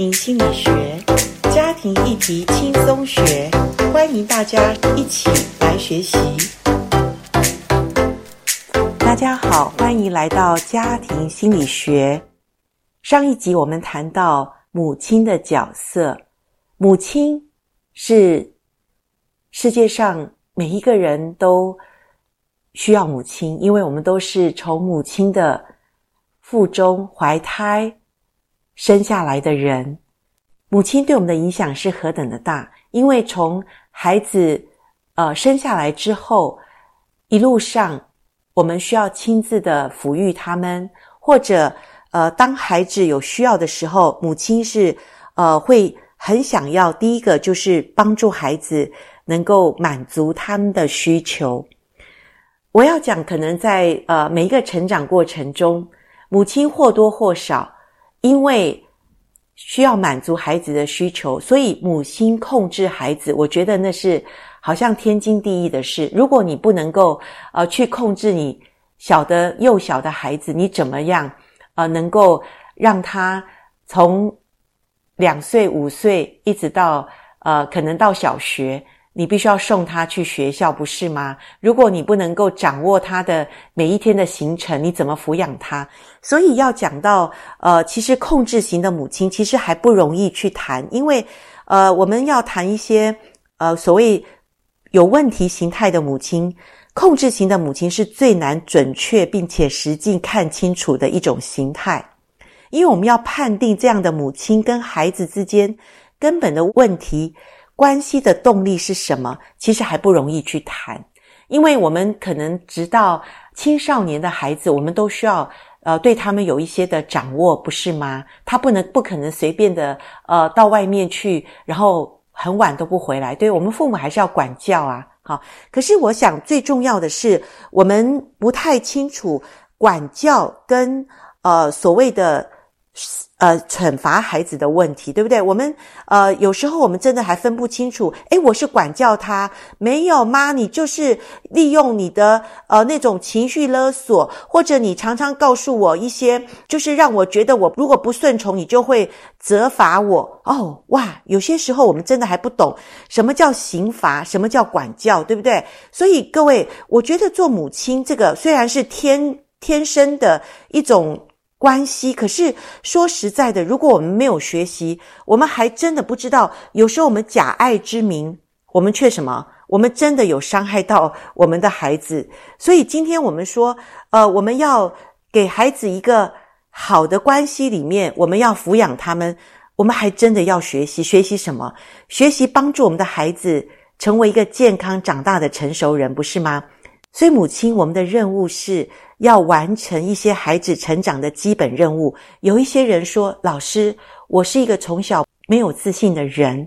庭心理学，家庭议题轻松学，欢迎大家一起来学习。大家好，欢迎来到家庭心理学。上一集我们谈到母亲的角色，母亲是世界上每一个人都需要母亲，因为我们都是从母亲的腹中怀胎生下来的人，母亲对我们的影响是何等的大！因为从孩子呃生下来之后，一路上我们需要亲自的抚育他们，或者呃当孩子有需要的时候，母亲是呃会很想要第一个就是帮助孩子能够满足他们的需求。我要讲，可能在呃每一个成长过程中，母亲或多或少。因为需要满足孩子的需求，所以母亲控制孩子，我觉得那是好像天经地义的事。如果你不能够呃去控制你小的幼小的孩子，你怎么样呃能够让他从两岁五岁一直到呃可能到小学？你必须要送他去学校，不是吗？如果你不能够掌握他的每一天的行程，你怎么抚养他？所以要讲到，呃，其实控制型的母亲其实还不容易去谈，因为，呃，我们要谈一些，呃，所谓有问题形态的母亲，控制型的母亲是最难准确并且实际看清楚的一种形态，因为我们要判定这样的母亲跟孩子之间根本的问题。关系的动力是什么？其实还不容易去谈，因为我们可能直到青少年的孩子，我们都需要呃对他们有一些的掌握，不是吗？他不能不可能随便的呃到外面去，然后很晚都不回来。对，我们父母还是要管教啊，好。可是我想最重要的是，我们不太清楚管教跟呃所谓的。呃，惩罚孩子的问题，对不对？我们呃，有时候我们真的还分不清楚。诶，我是管教他，没有吗？你就是利用你的呃那种情绪勒索，或者你常常告诉我一些，就是让我觉得我如果不顺从，你就会责罚我。哦，哇，有些时候我们真的还不懂什么叫刑罚，什么叫管教，对不对？所以各位，我觉得做母亲这个虽然是天天生的一种。关系，可是说实在的，如果我们没有学习，我们还真的不知道。有时候我们假爱之名，我们却什么？我们真的有伤害到我们的孩子。所以今天我们说，呃，我们要给孩子一个好的关系里面，我们要抚养他们，我们还真的要学习。学习什么？学习帮助我们的孩子成为一个健康长大的成熟人，不是吗？所以母亲，我们的任务是。要完成一些孩子成长的基本任务。有一些人说：“老师，我是一个从小没有自信的人，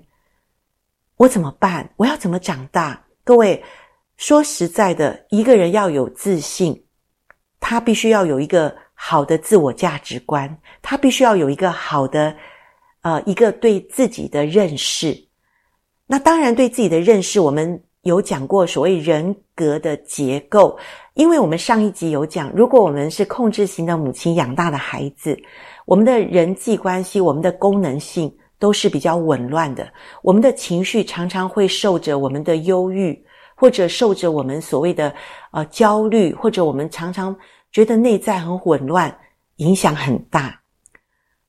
我怎么办？我要怎么长大？”各位，说实在的，一个人要有自信，他必须要有一个好的自我价值观，他必须要有一个好的，呃，一个对自己的认识。那当然，对自己的认识，我们有讲过所谓人格的结构。因为我们上一集有讲，如果我们是控制型的母亲养大的孩子，我们的人际关系、我们的功能性都是比较紊乱的，我们的情绪常常会受着我们的忧郁，或者受着我们所谓的呃焦虑，或者我们常常觉得内在很混乱，影响很大。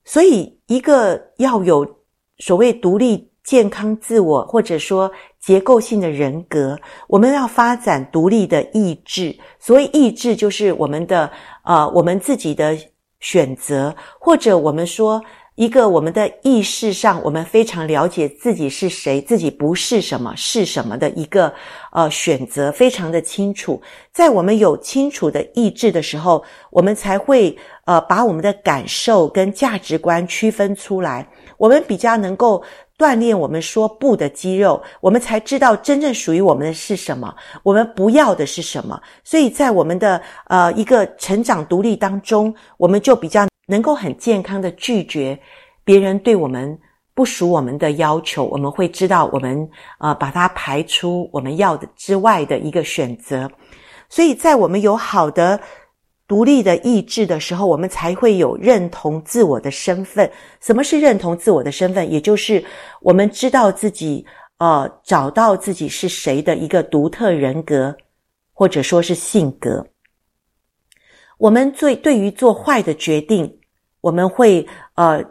所以，一个要有所谓独立。健康自我，或者说结构性的人格，我们要发展独立的意志。所谓意志，就是我们的呃，我们自己的选择，或者我们说一个我们的意识上，我们非常了解自己是谁，自己不是什么，是什么的一个呃选择，非常的清楚。在我们有清楚的意志的时候，我们才会呃把我们的感受跟价值观区分出来，我们比较能够。锻炼我们说不的肌肉，我们才知道真正属于我们的是什么，我们不要的是什么。所以在我们的呃一个成长独立当中，我们就比较能够很健康的拒绝别人对我们不属我们的要求。我们会知道我们呃把它排出我们要的之外的一个选择。所以在我们有好的独立的意志的时候，我们才会有认同自我的身份。什么是认同自我的身份？也就是我们知道自己，呃，找到自己是谁的一个独特人格，或者说是性格。我们最对于做坏的决定，我们会呃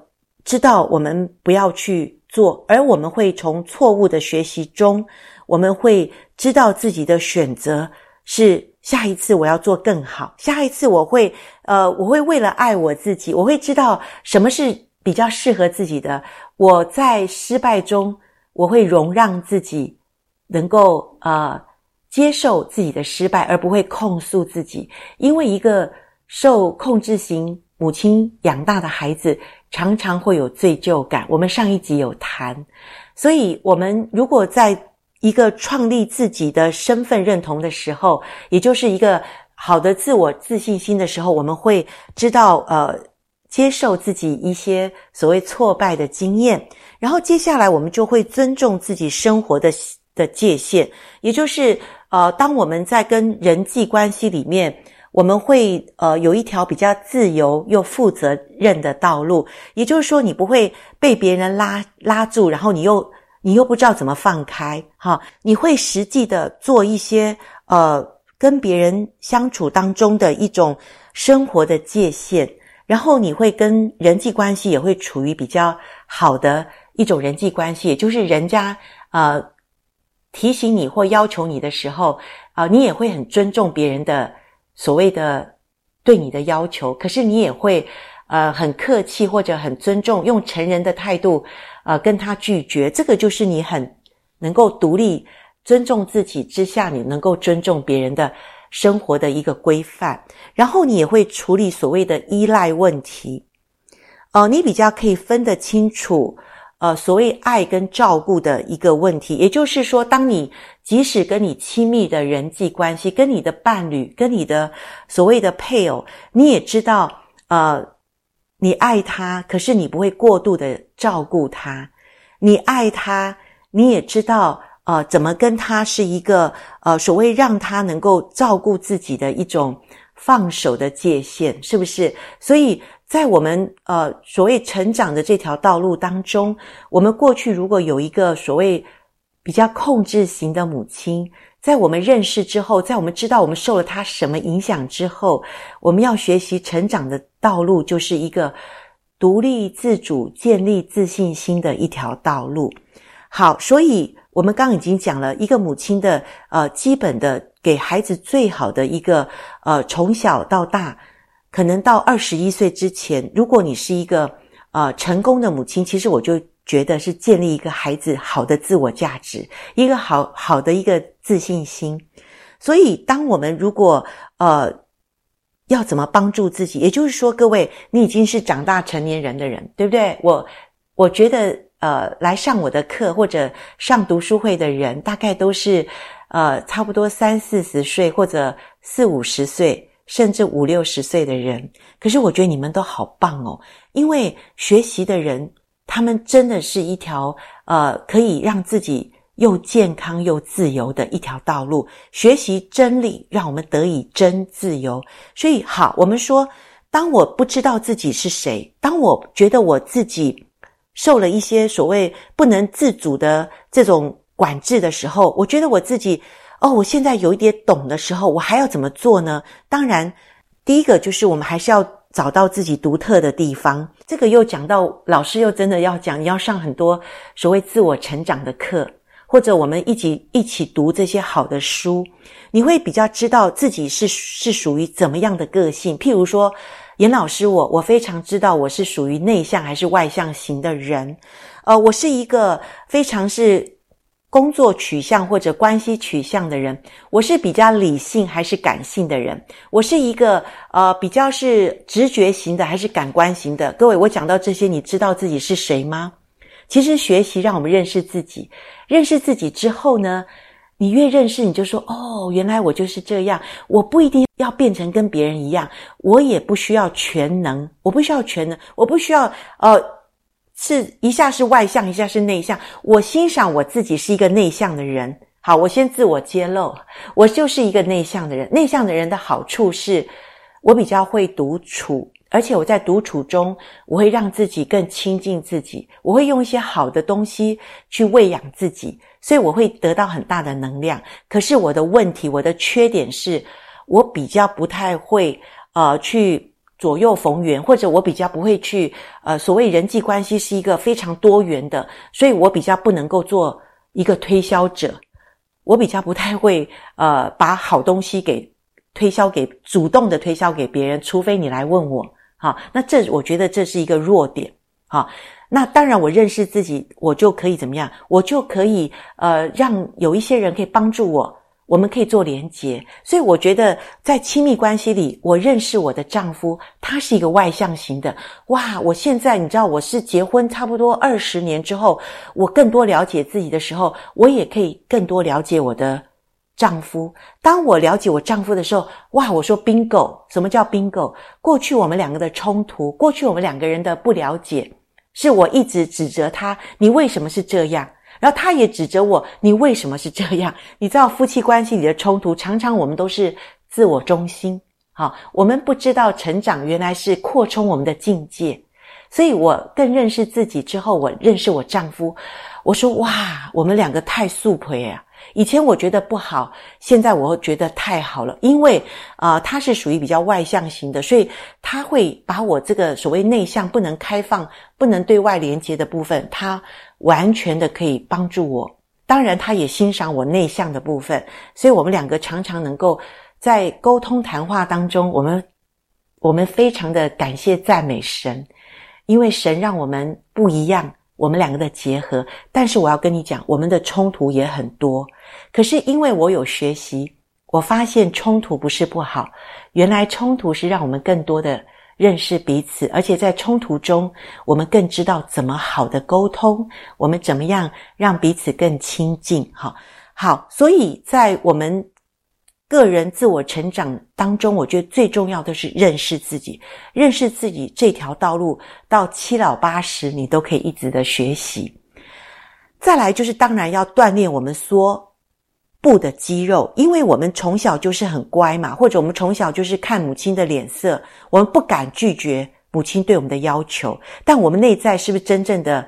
知道我们不要去做，而我们会从错误的学习中，我们会知道自己的选择是。下一次我要做更好。下一次我会，呃，我会为了爱我自己，我会知道什么是比较适合自己的。我在失败中，我会容让自己能够呃接受自己的失败，而不会控诉自己。因为一个受控制型母亲养大的孩子，常常会有罪疚感。我们上一集有谈，所以我们如果在一个创立自己的身份认同的时候，也就是一个好的自我自信心的时候，我们会知道，呃，接受自己一些所谓挫败的经验，然后接下来我们就会尊重自己生活的的界限，也就是，呃，当我们在跟人际关系里面，我们会呃有一条比较自由又负责任的道路，也就是说，你不会被别人拉拉住，然后你又。你又不知道怎么放开，哈，你会实际的做一些呃跟别人相处当中的一种生活的界限，然后你会跟人际关系也会处于比较好的一种人际关系，也就是人家呃提醒你或要求你的时候啊，呃，你也会很尊重别人的所谓的对你的要求，可是你也会呃很客气或者很尊重，用成人的态度。呃，跟他拒绝，这个就是你很能够独立、尊重自己之下，你能够尊重别人的生活的一个规范。然后你也会处理所谓的依赖问题。呃，你比较可以分得清楚，呃，所谓爱跟照顾的一个问题。也就是说，当你即使跟你亲密的人际关系、跟你的伴侣、跟你的所谓的配偶，你也知道，呃。你爱他，可是你不会过度的照顾他。你爱他，你也知道，呃，怎么跟他是一个，呃，所谓让他能够照顾自己的一种放手的界限，是不是？所以在我们呃所谓成长的这条道路当中，我们过去如果有一个所谓比较控制型的母亲。在我们认识之后，在我们知道我们受了她什么影响之后，我们要学习成长的道路，就是一个独立自主、建立自信心的一条道路。好，所以我们刚刚已经讲了一个母亲的呃基本的给孩子最好的一个呃从小到大，可能到二十一岁之前，如果你是一个呃成功的母亲，其实我就。觉得是建立一个孩子好的自我价值，一个好好的一个自信心。所以，当我们如果呃要怎么帮助自己，也就是说，各位，你已经是长大成年人的人，对不对？我我觉得呃来上我的课或者上读书会的人，大概都是呃差不多三四十岁或者四五十岁，甚至五六十岁的人。可是我觉得你们都好棒哦，因为学习的人。他们真的是一条呃，可以让自己又健康又自由的一条道路。学习真理，让我们得以真自由。所以，好，我们说，当我不知道自己是谁，当我觉得我自己受了一些所谓不能自主的这种管制的时候，我觉得我自己哦，我现在有一点懂的时候，我还要怎么做呢？当然，第一个就是我们还是要。找到自己独特的地方，这个又讲到老师又真的要讲，你要上很多所谓自我成长的课，或者我们一起一起读这些好的书，你会比较知道自己是是属于怎么样的个性。譬如说，严老师我，我非常知道我是属于内向还是外向型的人，呃，我是一个非常是。工作取向或者关系取向的人，我是比较理性还是感性的人？我是一个呃比较是直觉型的还是感官型的？各位，我讲到这些，你知道自己是谁吗？其实学习让我们认识自己，认识自己之后呢，你越认识，你就说哦，原来我就是这样。我不一定要变成跟别人一样，我也不需要全能，我不需要全能，我不需要呃。是一下是外向，一下是内向。我欣赏我自己是一个内向的人。好，我先自我揭露，我就是一个内向的人。内向的人的好处是，我比较会独处，而且我在独处中，我会让自己更亲近自己，我会用一些好的东西去喂养自己，所以我会得到很大的能量。可是我的问题，我的缺点是，我比较不太会呃去。左右逢源，或者我比较不会去，呃，所谓人际关系是一个非常多元的，所以我比较不能够做一个推销者，我比较不太会，呃，把好东西给推销给主动的推销给别人，除非你来问我，好，那这我觉得这是一个弱点，好，那当然我认识自己，我就可以怎么样，我就可以，呃，让有一些人可以帮助我。我们可以做连结，所以我觉得在亲密关系里，我认识我的丈夫，他是一个外向型的。哇，我现在你知道，我是结婚差不多二十年之后，我更多了解自己的时候，我也可以更多了解我的丈夫。当我了解我丈夫的时候，哇，我说 bingo，什么叫 bingo？过去我们两个的冲突，过去我们两个人的不了解，是我一直指责他，你为什么是这样？然后他也指责我，你为什么是这样？你知道夫妻关系里的冲突，常常我们都是自我中心。好，我们不知道成长原来是扩充我们的境界。所以我更认识自己之后，我认识我丈夫。我说哇，我们两个太素培啊！以前我觉得不好，现在我觉得太好了，因为啊、他是属于比较外向型的，所以他会把我这个所谓内向、不能开放、不能对外连接的部分，他完全的可以帮助我。当然，他也欣赏我内向的部分，所以我们两个常常能够在沟通谈话当中，我们我们非常的感谢赞美神，因为神让我们不一样。我们两个的结合，但是我要跟你讲，我们的冲突也很多。可是因为我有学习，我发现冲突不是不好，原来冲突是让我们更多的认识彼此，而且在冲突中，我们更知道怎么好的沟通，我们怎么样让彼此更亲近。哈，好，所以在我们。个人自我成长当中，我觉得最重要的是认识自己。认识自己这条道路，到七老八十，你都可以一直的学习。再来就是，当然要锻炼我们说不的肌肉，因为我们从小就是很乖嘛，或者我们从小就是看母亲的脸色，我们不敢拒绝母亲对我们的要求。但我们内在是不是真正的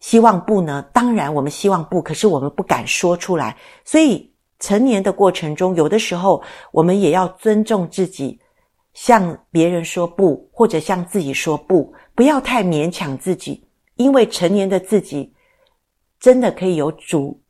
希望不呢？当然，我们希望不，可是我们不敢说出来，所以。成年的过程中，有的时候我们也要尊重自己，向别人说不，或者向自己说不，不要太勉强自己，因为成年的自己真的可以有主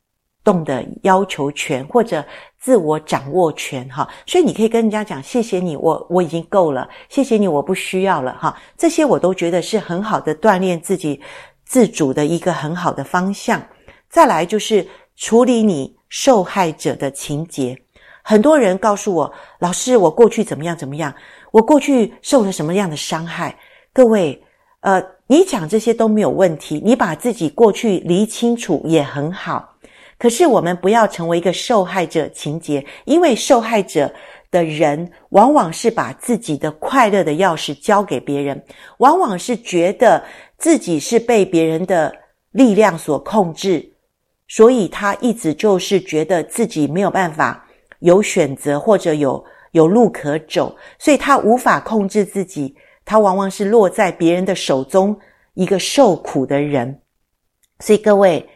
动的要求权或者自我掌握权哈。所以你可以跟人家讲：“谢谢你，我我已经够了，谢谢你，我不需要了。”哈，这些我都觉得是很好的锻炼自己自主的一个很好的方向。再来就是处理你。受害者的情节，很多人告诉我，老师，我过去怎么样怎么样，我过去受了什么样的伤害？各位，呃，你讲这些都没有问题，你把自己过去理清楚也很好。可是我们不要成为一个受害者情节，因为受害者的人往往是把自己的快乐的钥匙交给别人，往往是觉得自己是被别人的力量所控制。所以他一直就是觉得自己没有办法有选择或者有有路可走，所以他无法控制自己，他往往是落在别人的手中，一个受苦的人。所以各位，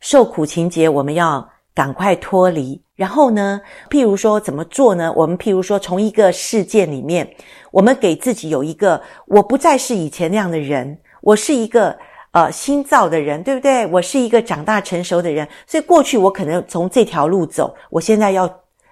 受苦情节我们要赶快脱离。然后呢，譬如说怎么做呢？我们譬如说从一个事件里面，我们给自己有一个，我不再是以前那样的人，我是一个。呃，新造的人，对不对？我是一个长大成熟的人，所以过去我可能从这条路走，我现在要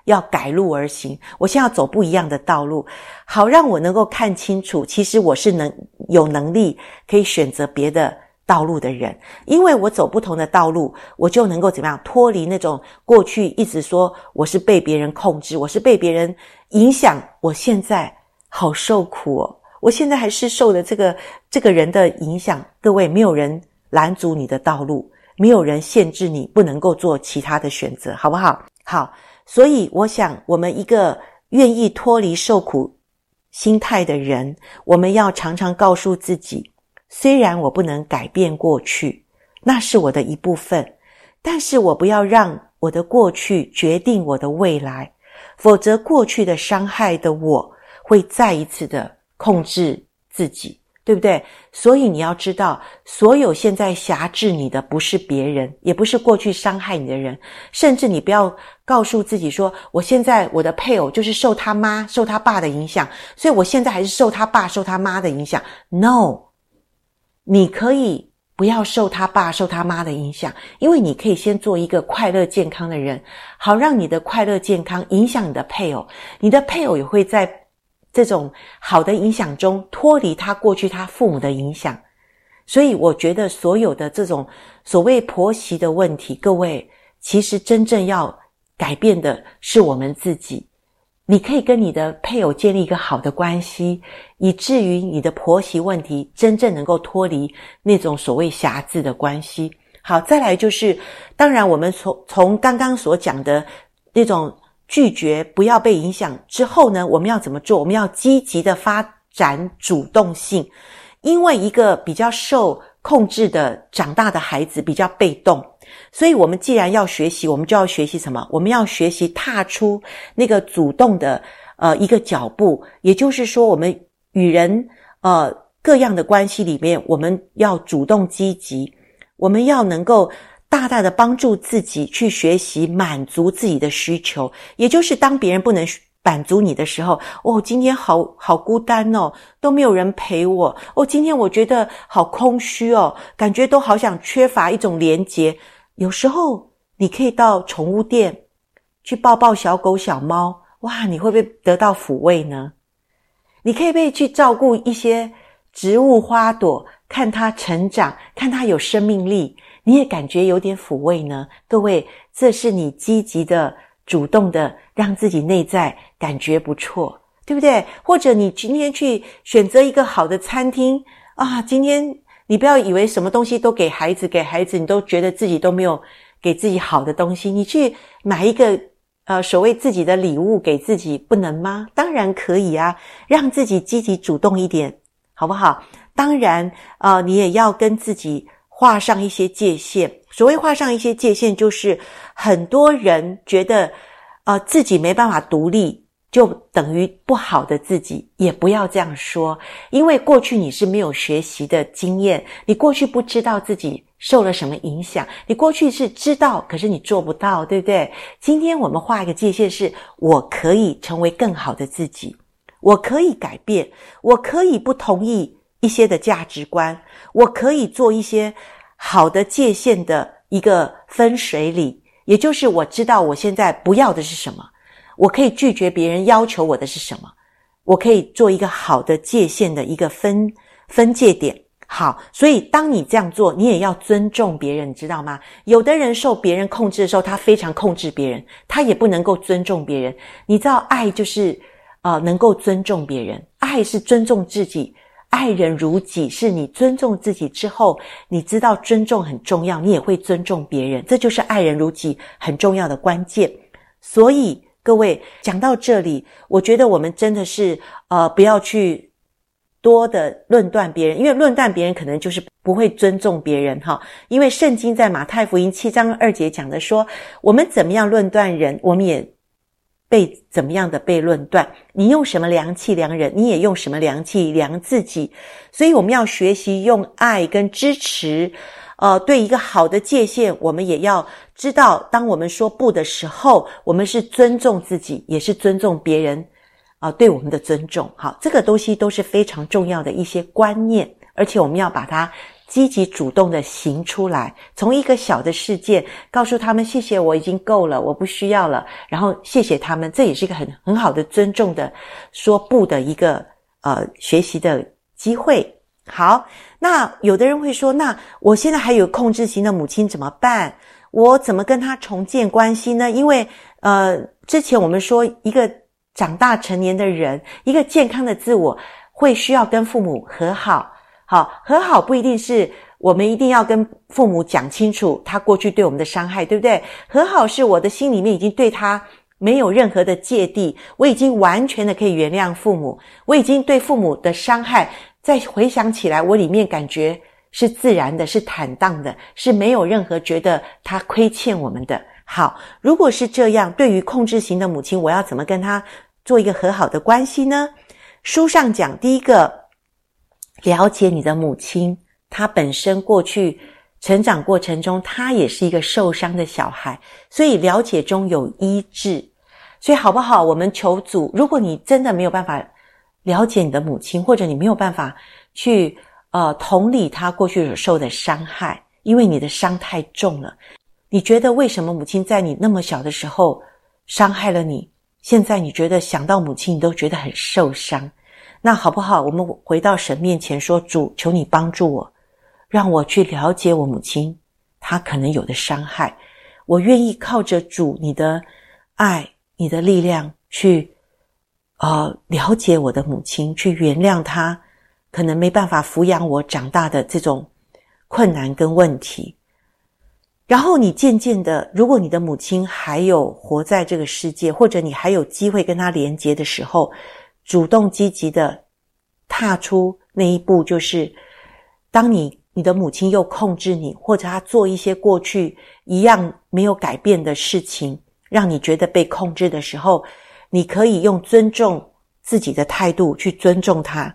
要改路而行，我现在要走不一样的道路，好让我能够看清楚，其实我是能有能力可以选择别的道路的人，因为我走不同的道路，我就能够怎么样脱离那种过去一直说我是被别人控制，我是被别人影响，我现在好受苦哦。我现在还是受了这个这个人的影响，各位，没有人拦阻你的道路，没有人限制你不能够做其他的选择，好不好？好，所以我想，我们一个愿意脱离受苦心态的人，我们要常常告诉自己：虽然我不能改变过去，那是我的一部分，但是我不要让我的过去决定我的未来，否则过去的伤害的我。会再一次的控制自己。对不对？所以你要知道，所有现在挟制你的不是别人，也不是过去伤害你的人，甚至你不要告诉自己说，我现在我的配偶就是受他妈、受他爸的影响，所以我现在还是受他爸、受他妈的影响。No，你可以不要受他爸、受他妈的影响，因为你可以先做一个快乐健康的人，好让你的快乐健康影响你的配偶，你的配偶也会在。这种好的影响中脱离他过去他父母的影响，所以我觉得所有的这种所谓婆媳的问题，各位其实真正要改变的是我们自己。你可以跟你的配偶建立一个好的关系，以至于你的婆媳问题真正能够脱离那种所谓挟制的关系。好，再来就是，当然我们从从刚刚所讲的那种。拒绝不要被影响之后呢，我们要怎么做？我们要积极的发展主动性，因为一个比较受控制的长大的孩子比较被动，所以我们既然要学习，我们就要学习什么？我们要学习踏出那个主动的呃一个脚步，也就是说，我们与人呃各样的关系里面，我们要主动积极，我们要能够。大大的帮助自己去学习满足自己的需求，也就是当别人不能满足你的时候，哦，今天好好孤单哦，都没有人陪我，哦，今天我觉得好空虚哦，感觉都好想缺乏一种连结。有时候你可以到宠物店去抱抱小狗小猫，哇，你会不会得到抚慰呢？你可以不可以去照顾一些植物花朵，看它成长，看它有生命力？你也感觉有点抚慰呢，各位，这是你积极的、主动的，让自己内在感觉不错，对不对？或者你今天去选择一个好的餐厅啊，今天你不要以为什么东西都给孩子，给孩子你都觉得自己都没有给自己好的东西，你去买一个呃所谓自己的礼物给自己，不能吗？当然可以啊，让自己积极主动一点，好不好？当然，呃，你也要跟自己。画上一些界限。所谓画上一些界限，就是很多人觉得，呃，自己没办法独立，就等于不好的自己。也不要这样说，因为过去你是没有学习的经验，你过去不知道自己受了什么影响，你过去是知道，可是你做不到，对不对？今天我们画一个界限，是我可以成为更好的自己，我可以改变，我可以不同意。一些的价值观，我可以做一些好的界限的一个分水岭，也就是我知道我现在不要的是什么，我可以拒绝别人要求我的是什么，我可以做一个好的界限的一个分分界点。好，所以当你这样做，你也要尊重别人，你知道吗？有的人受别人控制的时候，他非常控制别人，他也不能够尊重别人。你知道，爱就是呃，能够尊重别人，爱是尊重自己。爱人如己，是你尊重自己之后，你知道尊重很重要，你也会尊重别人，这就是爱人如己很重要的关键。所以各位讲到这里，我觉得我们真的是呃，不要去多的论断别人，因为论断别人可能就是不会尊重别人哈。因为圣经在马太福音七章二节讲的说，我们怎么样论断人，我们也。被怎么样的被论断？你用什么量器量人，你也用什么量器量自己。所以我们要学习用爱跟支持，呃，对一个好的界限，我们也要知道，当我们说不的时候，我们是尊重自己，也是尊重别人，啊、对我们的尊重。好，这个东西都是非常重要的一些观念，而且我们要把它。积极主动的行出来，从一个小的事件告诉他们谢谢，我已经够了，我不需要了，然后谢谢他们，这也是一个很很好的尊重的说不的一个呃学习的机会。好，那有的人会说，那我现在还有控制型的母亲怎么办？我怎么跟他重建关系呢？因为呃，之前我们说一个长大成年的人，一个健康的自我会需要跟父母和好。好，和好不一定是我们一定要跟父母讲清楚他过去对我们的伤害，对不对？和好是我的心里面已经对他没有任何的芥蒂，我已经完全的可以原谅父母，我已经对父母的伤害再回想起来，我里面感觉是自然的，是坦荡的，是没有任何觉得他亏欠我们的。好，如果是这样，对于控制型的母亲，我要怎么跟他做一个和好的关系呢？书上讲，第一个，了解你的母亲，她本身过去成长过程中，她也是一个受伤的小孩，所以了解中有医治。所以好不好？我们求主，如果你真的没有办法了解你的母亲，或者你没有办法去呃同理她过去所受的伤害，因为你的伤太重了，你觉得为什么母亲在你那么小的时候伤害了你？现在你觉得想到母亲，你都觉得很受伤。那好不好？我们回到神面前说：“主，求你帮助我，让我去了解我母亲，她可能有的伤害。我愿意靠着主你的爱、你的力量去，呃，了解我的母亲，去原谅她可能没办法抚养我长大的这种困难跟问题。”然后你渐渐的，如果你的母亲还有活在这个世界，或者你还有机会跟她连接的时候，主动积极的踏出那一步，就是当你你的母亲又控制你，或者她做一些过去一样没有改变的事情，让你觉得被控制的时候，你可以用尊重自己的态度去尊重她，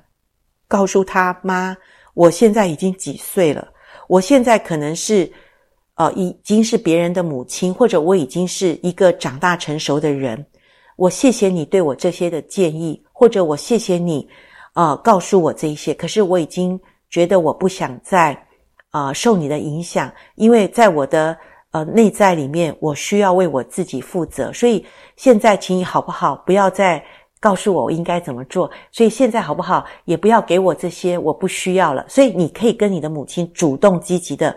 告诉她：“妈，我现在已经几岁了？我现在可能是。”呃，已经是别人的母亲，或者我已经是一个长大成熟的人。我谢谢你对我这些的建议，或者我谢谢你，呃，告诉我这一些。可是我已经觉得我不想再，呃，受你的影响，因为在我的呃内在里面，我需要为我自己负责。所以现在，请你好不好，不要再告诉我我应该怎么做。所以现在好不好，也不要给我这些，我不需要了。所以你可以跟你的母亲主动积极的。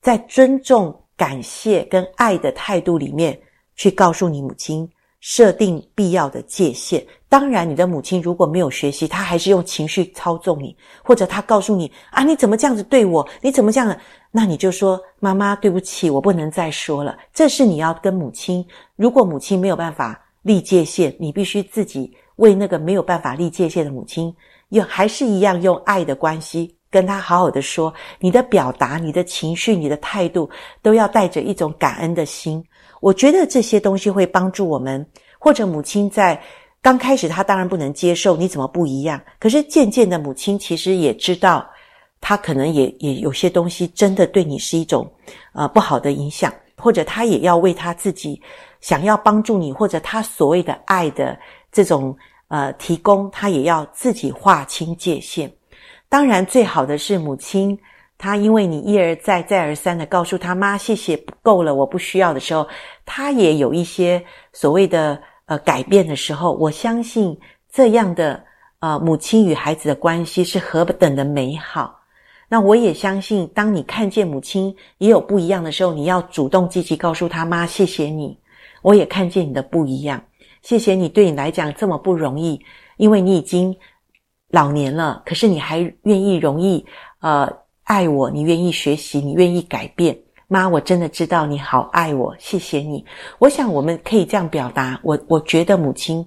在尊重、感谢跟爱的态度里面，去告诉你母亲设定必要的界限。当然，你的母亲如果没有学习，她还是用情绪操纵你，或者她告诉你啊，你怎么这样子对我？你怎么这样？那你就说妈妈，对不起，我不能再说了。这是你要跟母亲。如果母亲没有办法立界限，你必须自己为那个没有办法立界限的母亲，用还是一样用爱的关系。跟他好好的说，你的表达、你的情绪、你的态度，都要带着一种感恩的心。我觉得这些东西会帮助我们。或者母亲在刚开始，她当然不能接受你怎么不一样。可是渐渐的，母亲其实也知道，她可能也也有些东西真的对你是一种呃不好的影响，或者她也要为她自己想要帮助你，或者她所谓的爱的这种呃提供，她也要自己划清界限。当然，最好的是母亲，他因为你一而再、再而三的告诉他妈，谢谢，不够了，我不需要的时候，他也有一些所谓的呃改变的时候。我相信这样的呃母亲与孩子的关系是何等的美好。那我也相信，当你看见母亲也有不一样的时候，你要主动积极告诉他妈，谢谢你，我也看见你的不一样，谢谢你对你来讲这么不容易，因为你已经。老年了，可是你还愿意容易呃爱我，你愿意学习，你愿意改变。妈，我真的知道你好爱我，谢谢你。我想我们可以这样表达，我我觉得母亲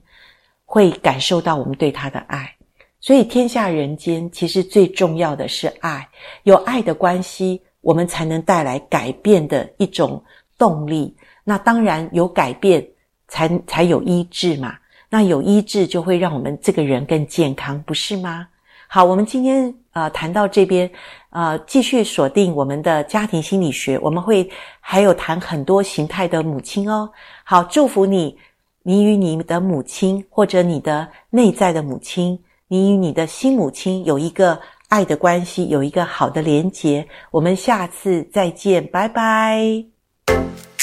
会感受到我们对她的爱。所以天下人间其实最重要的是爱，有爱的关系，我们才能带来改变的一种动力。那当然有改变才才有医治嘛。那有医治，就会让我们这个人更健康，不是吗？好，我们今天呃谈到这边，呃继续锁定我们的家庭心理学，我们会还有谈很多形态的母亲哦。好，祝福你，你与你的母亲或者你的内在的母亲，你与你的新母亲有一个爱的关系，有一个好的连结。我们下次再见，拜拜。